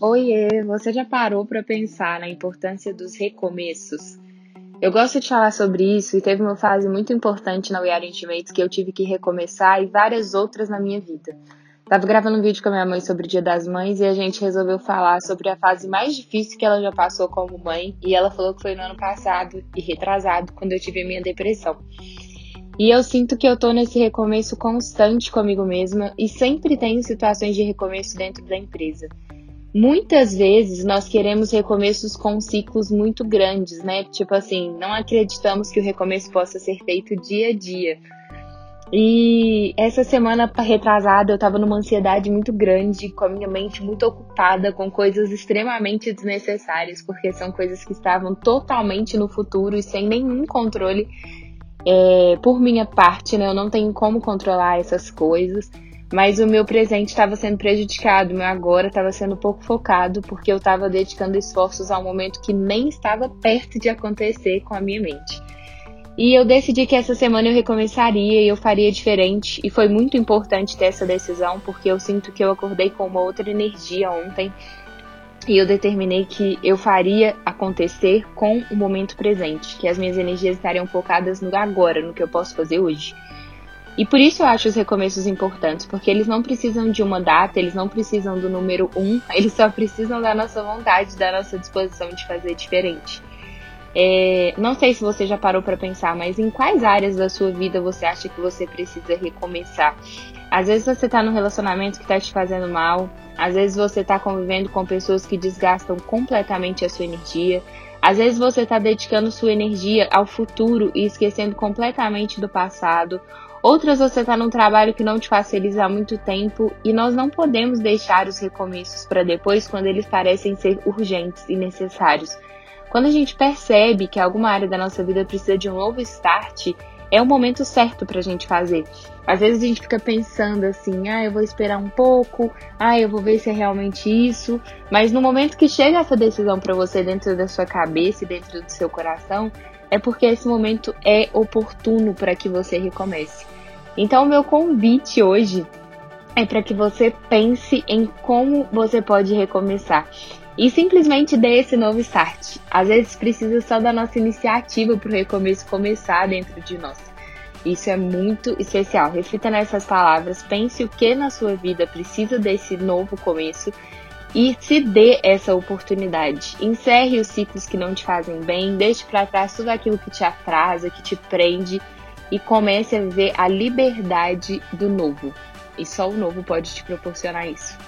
Oiê, você já parou para pensar na importância dos recomeços? Eu gosto de falar sobre isso e teve uma fase muito importante na We Are Intimates que eu tive que recomeçar e várias outras na minha vida. Tava gravando um vídeo com a minha mãe sobre o Dia das Mães e a gente resolveu falar sobre a fase mais difícil que ela já passou como mãe e ela falou que foi no ano passado e retrasado, quando eu tive a minha depressão. E eu sinto que eu tô nesse recomeço constante comigo mesma e sempre tenho situações de recomeço dentro da empresa. Muitas vezes nós queremos recomeços com ciclos muito grandes, né? Tipo assim, não acreditamos que o recomeço possa ser feito dia a dia. E essa semana retrasada eu tava numa ansiedade muito grande, com a minha mente muito ocupada com coisas extremamente desnecessárias, porque são coisas que estavam totalmente no futuro e sem nenhum controle é, por minha parte, né? Eu não tenho como controlar essas coisas. Mas o meu presente estava sendo prejudicado, o meu agora estava sendo pouco focado, porque eu estava dedicando esforços a um momento que nem estava perto de acontecer com a minha mente. E eu decidi que essa semana eu recomeçaria e eu faria diferente. E foi muito importante ter essa decisão, porque eu sinto que eu acordei com uma outra energia ontem e eu determinei que eu faria acontecer com o momento presente, que as minhas energias estariam focadas no agora, no que eu posso fazer hoje. E por isso eu acho os recomeços importantes, porque eles não precisam de uma data, eles não precisam do número um, eles só precisam da nossa vontade, da nossa disposição de fazer diferente. É, não sei se você já parou para pensar, mas em quais áreas da sua vida você acha que você precisa recomeçar? Às vezes você está num relacionamento que está te fazendo mal, às vezes você está convivendo com pessoas que desgastam completamente a sua energia, às vezes você está dedicando sua energia ao futuro e esquecendo completamente do passado. Outras você está num trabalho que não te faz feliz há muito tempo e nós não podemos deixar os recomeços para depois quando eles parecem ser urgentes e necessários. Quando a gente percebe que alguma área da nossa vida precisa de um novo start, é o momento certo para a gente fazer. Às vezes a gente fica pensando assim, ah, eu vou esperar um pouco, ah, eu vou ver se é realmente isso. Mas no momento que chega essa decisão para você dentro da sua cabeça e dentro do seu coração, é porque esse momento é oportuno para que você recomece. Então, meu convite hoje é para que você pense em como você pode recomeçar e simplesmente dê esse novo start. Às vezes precisa só da nossa iniciativa para o recomeço começar dentro de nós. Isso é muito especial. Reflita nessas palavras, pense o que na sua vida precisa desse novo começo e se dê essa oportunidade. Encerre os ciclos que não te fazem bem, deixe para trás tudo aquilo que te atrasa, que te prende e comece a viver a liberdade do novo. E só o novo pode te proporcionar isso.